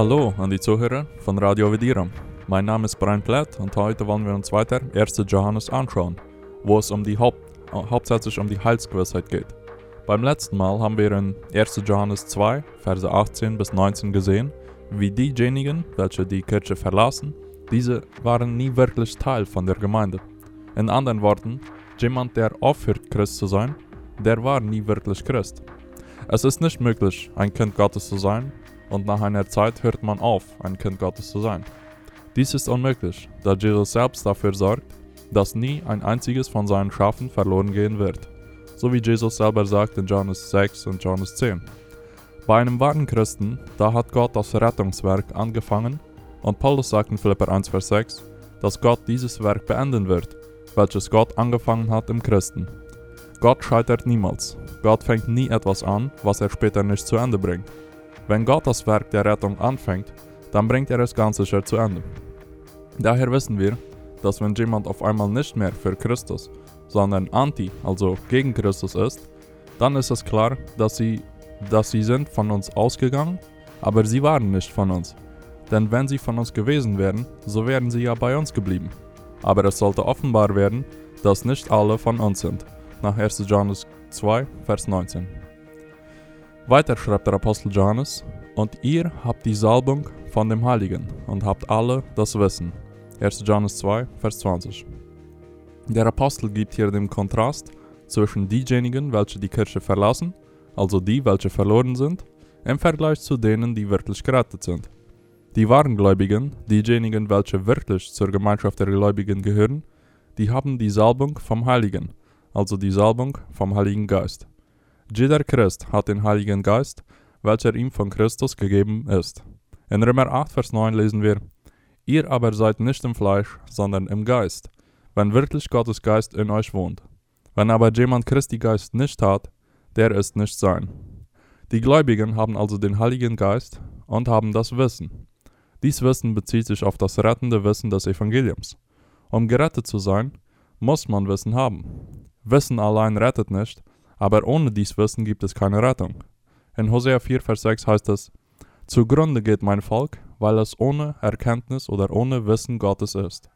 Hallo an die Zuhörer von Radio Vidiram. Mein Name ist Brian Platt und heute wollen wir uns weiter 1. Johannes anschauen, wo es um die Haupt, hauptsächlich um die Heilsgewissheit geht. Beim letzten Mal haben wir in 1. Johannes 2, Verse 18 bis 19 gesehen, wie diejenigen, welche die Kirche verlassen, diese waren nie wirklich Teil von der Gemeinde. In anderen Worten, jemand, der aufhört, Christ zu sein, der war nie wirklich Christ. Es ist nicht möglich, ein Kind Gottes zu sein, und nach einer Zeit hört man auf, ein Kind Gottes zu sein. Dies ist unmöglich, da Jesus selbst dafür sorgt, dass nie ein einziges von seinen Schafen verloren gehen wird, so wie Jesus selber sagt in Johannes 6 und Johannes 10. Bei einem wahren Christen, da hat Gott das Rettungswerk angefangen und Paulus sagt in Philipper 1, Vers 6, dass Gott dieses Werk beenden wird, welches Gott angefangen hat im Christen. Gott scheitert niemals. Gott fängt nie etwas an, was er später nicht zu Ende bringt. Wenn Gott das Werk der Rettung anfängt, dann bringt er es ganz sicher zu Ende. Daher wissen wir, dass wenn jemand auf einmal nicht mehr für Christus, sondern anti, also gegen Christus ist, dann ist es klar, dass sie, dass sie sind von uns ausgegangen, aber sie waren nicht von uns. Denn wenn sie von uns gewesen wären, so wären sie ja bei uns geblieben. Aber es sollte offenbar werden, dass nicht alle von uns sind. Nach 1. Johannes 2, Vers 19. Weiter schreibt der Apostel Johannes, und ihr habt die Salbung von dem Heiligen und habt alle das Wissen. 1. Johannes 2, Vers 20. Der Apostel gibt hier den Kontrast zwischen diejenigen, welche die Kirche verlassen, also die, welche verloren sind, im Vergleich zu denen, die wirklich gerettet sind. Die wahren Gläubigen, diejenigen, welche wirklich zur Gemeinschaft der Gläubigen gehören, die haben die Salbung vom Heiligen, also die Salbung vom Heiligen Geist. Jeder Christ hat den Heiligen Geist, welcher ihm von Christus gegeben ist. In Römer 8, Vers 9 lesen wir, Ihr aber seid nicht im Fleisch, sondern im Geist, wenn wirklich Gottes Geist in euch wohnt. Wenn aber jemand Christi Geist nicht hat, der ist nicht sein. Die Gläubigen haben also den Heiligen Geist und haben das Wissen. Dies Wissen bezieht sich auf das rettende Wissen des Evangeliums. Um gerettet zu sein, muss man Wissen haben. Wissen allein rettet nicht, aber ohne dies Wissen gibt es keine Rettung. In Hosea 4, Vers 6 heißt es, Zugrunde geht mein Volk, weil es ohne Erkenntnis oder ohne Wissen Gottes ist.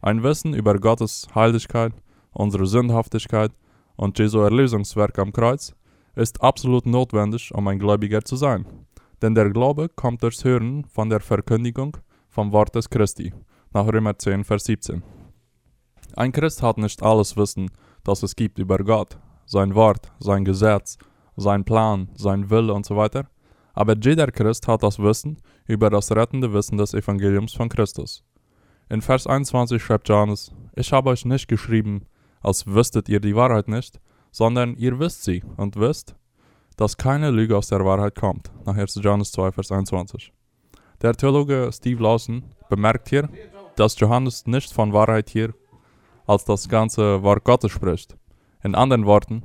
Ein Wissen über Gottes Heiligkeit, unsere Sündhaftigkeit und Jesu Erlösungswerk am Kreuz ist absolut notwendig, um ein Gläubiger zu sein. Denn der Glaube kommt durchs Hören von der Verkündigung vom Wort des Christi, nach Römer 10, Vers 17. Ein Christ hat nicht alles Wissen, das es gibt über Gott, sein Wort, sein Gesetz, sein Plan, sein Wille und so weiter, aber jeder Christ hat das Wissen über das rettende Wissen des Evangeliums von Christus. In Vers 21 schreibt Johannes, ich habe euch nicht geschrieben, als wüsstet ihr die Wahrheit nicht, sondern ihr wisst sie und wisst, dass keine Lüge aus der Wahrheit kommt, nach 1. Johannes 2, Vers 21. Der Theologe Steve Lawson bemerkt hier, dass Johannes nicht von Wahrheit hier als das ganze Wort Gottes spricht. In anderen Worten,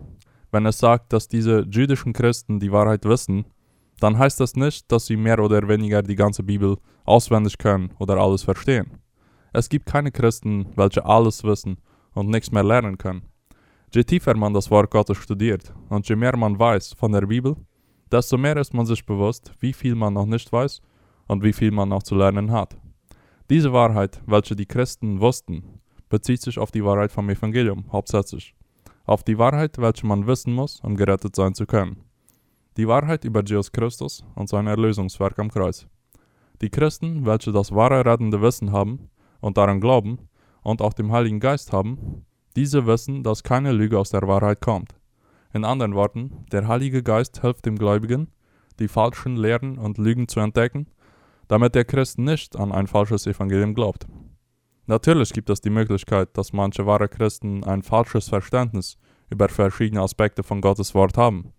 wenn es sagt, dass diese jüdischen Christen die Wahrheit wissen, dann heißt das nicht, dass sie mehr oder weniger die ganze Bibel auswendig können oder alles verstehen. Es gibt keine Christen, welche alles wissen und nichts mehr lernen können. Je tiefer man das Wort Gottes studiert und je mehr man weiß von der Bibel, desto mehr ist man sich bewusst, wie viel man noch nicht weiß und wie viel man noch zu lernen hat. Diese Wahrheit, welche die Christen wussten, bezieht sich auf die Wahrheit vom Evangelium hauptsächlich. Auf die Wahrheit, welche man wissen muss, um gerettet sein zu können. Die Wahrheit über Jesus Christus und sein Erlösungswerk am Kreuz. Die Christen, welche das wahre rettende Wissen haben und daran glauben und auch dem Heiligen Geist haben, diese wissen, dass keine Lüge aus der Wahrheit kommt. In anderen Worten, der Heilige Geist hilft dem Gläubigen, die falschen Lehren und Lügen zu entdecken, damit der Christ nicht an ein falsches Evangelium glaubt. Natürlich gibt es die Möglichkeit, dass manche wahre Christen ein falsches Verständnis über verschiedene Aspekte von Gottes Wort haben,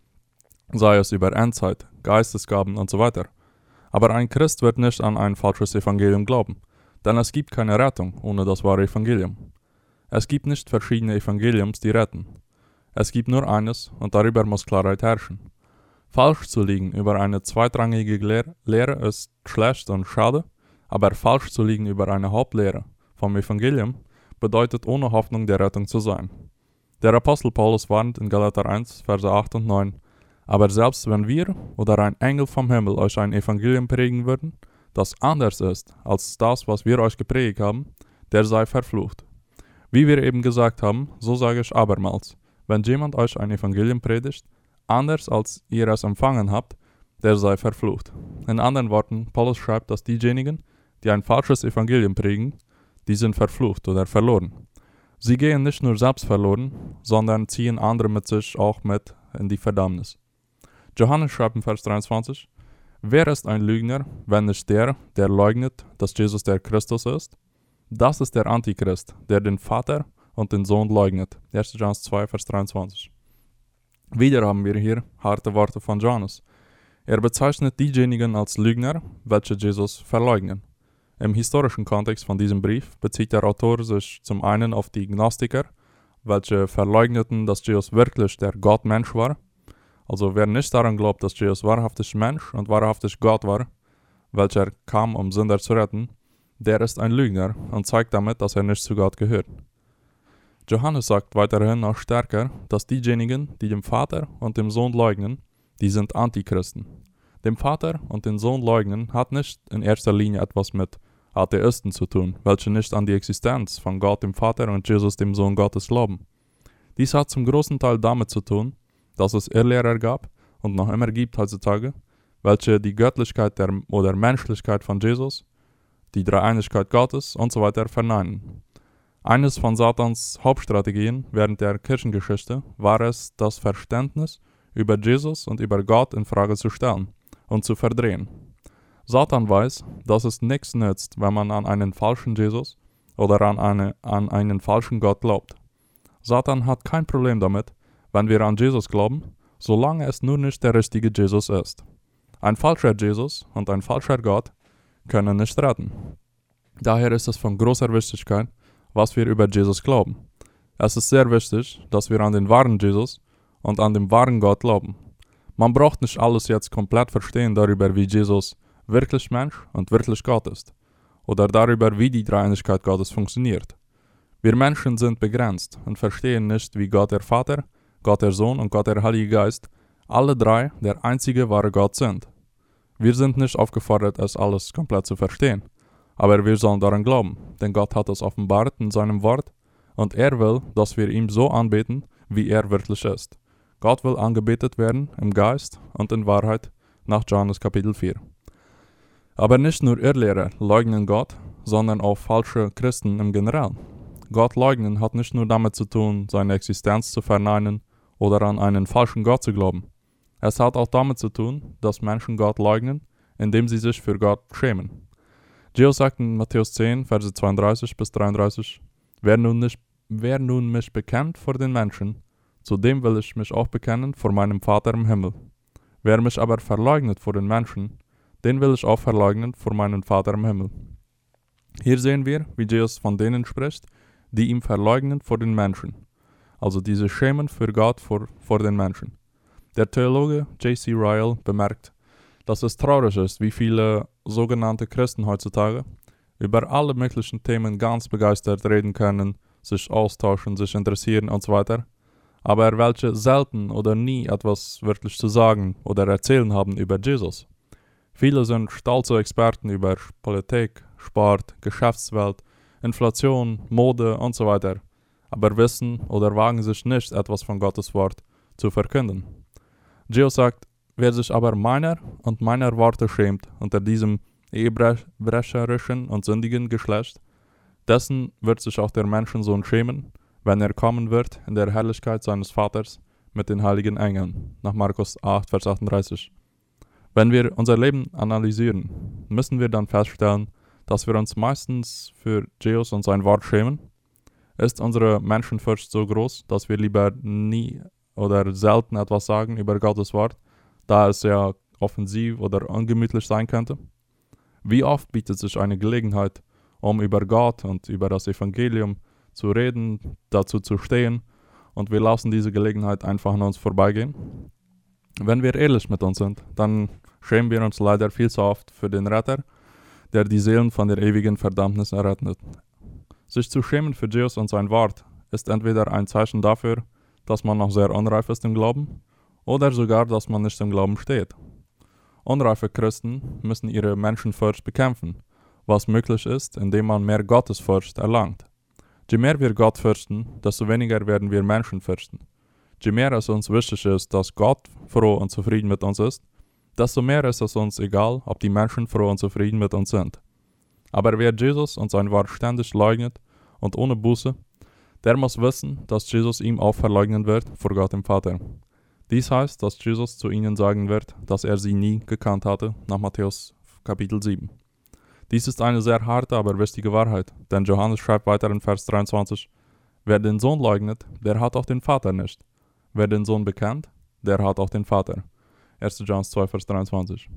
sei es über Endzeit, Geistesgaben und so weiter. Aber ein Christ wird nicht an ein falsches Evangelium glauben, denn es gibt keine Rettung ohne das wahre Evangelium. Es gibt nicht verschiedene Evangeliums, die retten. Es gibt nur eines und darüber muss Klarheit herrschen. Falsch zu liegen über eine zweitrangige Lehr Lehre ist schlecht und schade, aber falsch zu liegen über eine Hauptlehre vom Evangelium bedeutet ohne Hoffnung der Rettung zu sein. Der Apostel Paulus warnt in Galater 1, Verse 8 und 9, Aber selbst wenn wir oder ein Engel vom Himmel euch ein Evangelium prägen würden, das anders ist als das, was wir euch geprägt haben, der sei verflucht. Wie wir eben gesagt haben, so sage ich abermals, wenn jemand euch ein Evangelium predigt, anders als ihr es empfangen habt, der sei verflucht. In anderen Worten, Paulus schreibt, dass diejenigen, die ein falsches Evangelium prägen, die sind verflucht oder verloren. Sie gehen nicht nur selbst verloren, sondern ziehen andere mit sich auch mit in die Verdammnis. Johannes schreibt in Vers 23, Wer ist ein Lügner, wenn nicht der, der leugnet, dass Jesus der Christus ist? Das ist der Antichrist, der den Vater und den Sohn leugnet. 1. Johannes 2, Vers 23. Wieder haben wir hier harte Worte von Johannes. Er bezeichnet diejenigen als Lügner, welche Jesus verleugnen. Im historischen Kontext von diesem Brief bezieht der Autor sich zum einen auf die Gnostiker, welche verleugneten, dass Jesus wirklich der Gottmensch war, also wer nicht daran glaubt, dass Jesus wahrhaftig Mensch und wahrhaftig Gott war, welcher kam, um Sünder zu retten, der ist ein Lügner und zeigt damit, dass er nicht zu Gott gehört. Johannes sagt weiterhin noch stärker, dass diejenigen, die dem Vater und dem Sohn leugnen, die sind Antichristen. Dem Vater und den Sohn leugnen hat nicht in erster Linie etwas mit Atheisten zu tun, welche nicht an die Existenz von Gott dem Vater und Jesus dem Sohn Gottes glauben. Dies hat zum großen Teil damit zu tun, dass es Irrlehrer gab und noch immer gibt heutzutage, welche die Göttlichkeit der, oder Menschlichkeit von Jesus, die Dreieinigkeit Gottes und so verneinen. Eines von Satans Hauptstrategien während der Kirchengeschichte war es, das Verständnis über Jesus und über Gott in Frage zu stellen und zu verdrehen. Satan weiß, dass es nichts nützt, wenn man an einen falschen Jesus oder an, eine, an einen falschen Gott glaubt. Satan hat kein Problem damit, wenn wir an Jesus glauben, solange es nur nicht der richtige Jesus ist. Ein falscher Jesus und ein falscher Gott können nicht retten. Daher ist es von großer Wichtigkeit, was wir über Jesus glauben. Es ist sehr wichtig, dass wir an den wahren Jesus und an den wahren Gott glauben. Man braucht nicht alles jetzt komplett verstehen darüber, wie Jesus wirklich Mensch und wirklich Gott ist, oder darüber, wie die Dreieinigkeit Gottes funktioniert. Wir Menschen sind begrenzt und verstehen nicht, wie Gott der Vater, Gott der Sohn und Gott der Heilige Geist, alle drei der einzige wahre Gott sind. Wir sind nicht aufgefordert, es alles komplett zu verstehen, aber wir sollen daran glauben, denn Gott hat es offenbart in seinem Wort und er will, dass wir ihm so anbeten, wie er wirklich ist. Gott will angebetet werden im Geist und in Wahrheit nach Johannes Kapitel 4. Aber nicht nur Irrlehrer leugnen Gott, sondern auch falsche Christen im Generell. Gott leugnen hat nicht nur damit zu tun, seine Existenz zu verneinen oder an einen falschen Gott zu glauben. Es hat auch damit zu tun, dass Menschen Gott leugnen, indem sie sich für Gott schämen. Jesus sagt in Matthäus 10, Verse 32 bis 33, wer nun, nicht, wer nun mich bekennt vor den Menschen, zu dem will ich mich auch bekennen vor meinem Vater im Himmel. Wer mich aber verleugnet vor den Menschen, den will ich auch verleugnen vor meinem Vater im Himmel. Hier sehen wir, wie Jesus von denen spricht, die ihm verleugnen vor den Menschen also diese Schämen für Gott vor, vor den Menschen. Der Theologe J.C. Ryle bemerkt, dass es traurig ist, wie viele sogenannte Christen heutzutage über alle möglichen Themen ganz begeistert reden können, sich austauschen, sich interessieren und so weiter, aber welche selten oder nie etwas wirklich zu sagen oder erzählen haben über Jesus. Viele sind stolze Experten über Politik, Sport, Geschäftswelt, Inflation, Mode und so weiter aber wissen oder wagen sich nicht, etwas von Gottes Wort zu verkünden. Geo sagt, wer sich aber meiner und meiner Worte schämt unter diesem ehebrecherischen und sündigen Geschlecht, dessen wird sich auch der Menschensohn schämen, wenn er kommen wird in der Herrlichkeit seines Vaters mit den heiligen Engeln. Nach Markus 8, Vers 38. Wenn wir unser Leben analysieren, müssen wir dann feststellen, dass wir uns meistens für Jeus und sein Wort schämen ist unsere Menschenfurcht so groß, dass wir lieber nie oder selten etwas sagen über Gottes Wort, da es ja offensiv oder ungemütlich sein könnte? Wie oft bietet sich eine Gelegenheit, um über Gott und über das Evangelium zu reden, dazu zu stehen, und wir lassen diese Gelegenheit einfach an uns vorbeigehen? Wenn wir ehrlich mit uns sind, dann schämen wir uns leider viel zu oft für den Retter, der die Seelen von der ewigen Verdammnis errettet. Sich zu schämen für Jesus und sein Wort ist entweder ein Zeichen dafür, dass man noch sehr unreif ist im Glauben, Oder sogar, dass man nicht im Glauben steht. Unreife Christen müssen ihre Menschenfurcht bekämpfen, was möglich ist, indem man mehr Gottesfurcht erlangt. Je mehr wir Gott fürchten, desto weniger werden wir Menschen fürchten. Je mehr es uns wichtig ist, dass Gott froh und zufrieden mit uns ist, desto mehr ist es uns egal, ob die Menschen froh und zufrieden mit uns sind. Aber wer Jesus und sein Wort ständig leugnet und ohne Buße, der muss wissen, dass Jesus ihm auch verleugnen wird vor Gott dem Vater. Dies heißt, dass Jesus zu ihnen sagen wird, dass er sie nie gekannt hatte, nach Matthäus Kapitel 7. Dies ist eine sehr harte, aber wichtige Wahrheit, denn Johannes schreibt weiter in Vers 23, Wer den Sohn leugnet, der hat auch den Vater nicht. Wer den Sohn bekennt, der hat auch den Vater. 1. Johannes 2, Vers 23.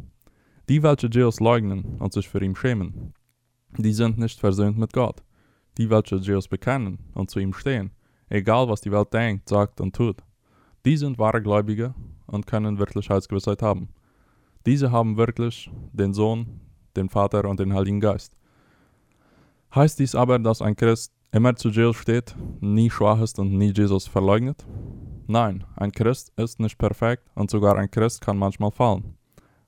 Die, welche Jesus leugnen und sich für ihn schämen, die sind nicht versöhnt mit Gott. Die, welche Jesus bekennen und zu ihm stehen, egal was die Welt denkt, sagt und tut, die sind wahre Gläubige und können Wirklichkeitsgewissheit haben. Diese haben wirklich den Sohn, den Vater und den Heiligen Geist. Heißt dies aber, dass ein Christ immer zu Jesus steht, nie schwach ist und nie Jesus verleugnet? Nein, ein Christ ist nicht perfekt und sogar ein Christ kann manchmal fallen.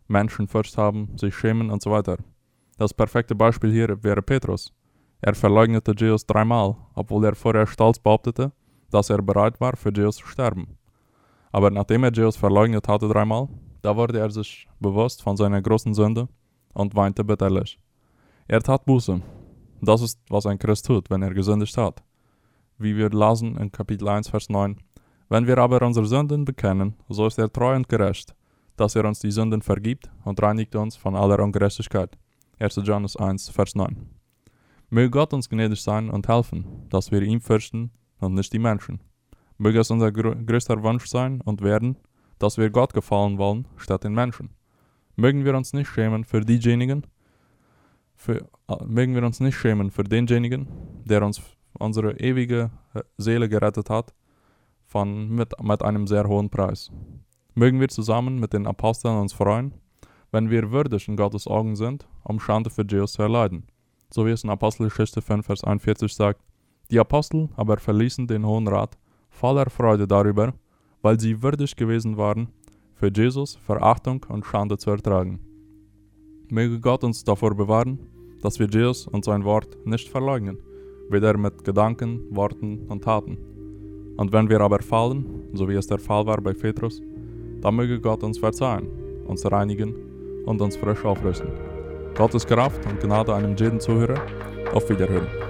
Menschen Furcht haben, sich schämen und so weiter. Das perfekte Beispiel hier wäre Petrus. Er verleugnete Jesus dreimal, obwohl er vorher stolz behauptete, dass er bereit war, für Jesus zu sterben. Aber nachdem er Jesus verleugnet hatte dreimal, da wurde er sich bewusst von seiner großen Sünde und weinte bitterlich. Er tat Buße. Das ist, was ein Christ tut, wenn er gesündigt hat. Wie wir lasen in Kapitel 1, Vers 9. Wenn wir aber unsere Sünden bekennen, so ist er treu und gerecht, dass er uns die Sünden vergibt und reinigt uns von aller Ungerechtigkeit. 1. Johannes 1, Vers 9. Möge Gott uns gnädig sein und helfen, dass wir ihn fürchten und nicht die Menschen. Möge es unser grö größter Wunsch sein und werden, dass wir Gott gefallen wollen, statt den Menschen. Mögen wir uns nicht schämen für diejenigen, für, äh, mögen wir uns nicht schämen für denjenigen, der uns unsere ewige äh, Seele gerettet hat, von, mit, mit einem sehr hohen Preis. Mögen wir zusammen mit den Aposteln uns freuen wenn wir würdig in Gottes Augen sind, um Schande für Jesus zu erleiden. So wie es in Apostelgeschichte 5, Vers 41 sagt. Die Apostel aber verließen den Hohen Rat voller Freude darüber, weil sie würdig gewesen waren, für Jesus Verachtung und Schande zu ertragen. Möge Gott uns davor bewahren, dass wir Jesus und sein Wort nicht verleugnen, weder mit Gedanken, Worten und Taten. Und wenn wir aber fallen, so wie es der Fall war bei Petrus, dann möge Gott uns verzeihen, uns reinigen und uns frisch aufrüsten. Gottes Kraft und Gnade einem jeden Zuhörer. Auf Wiederhören.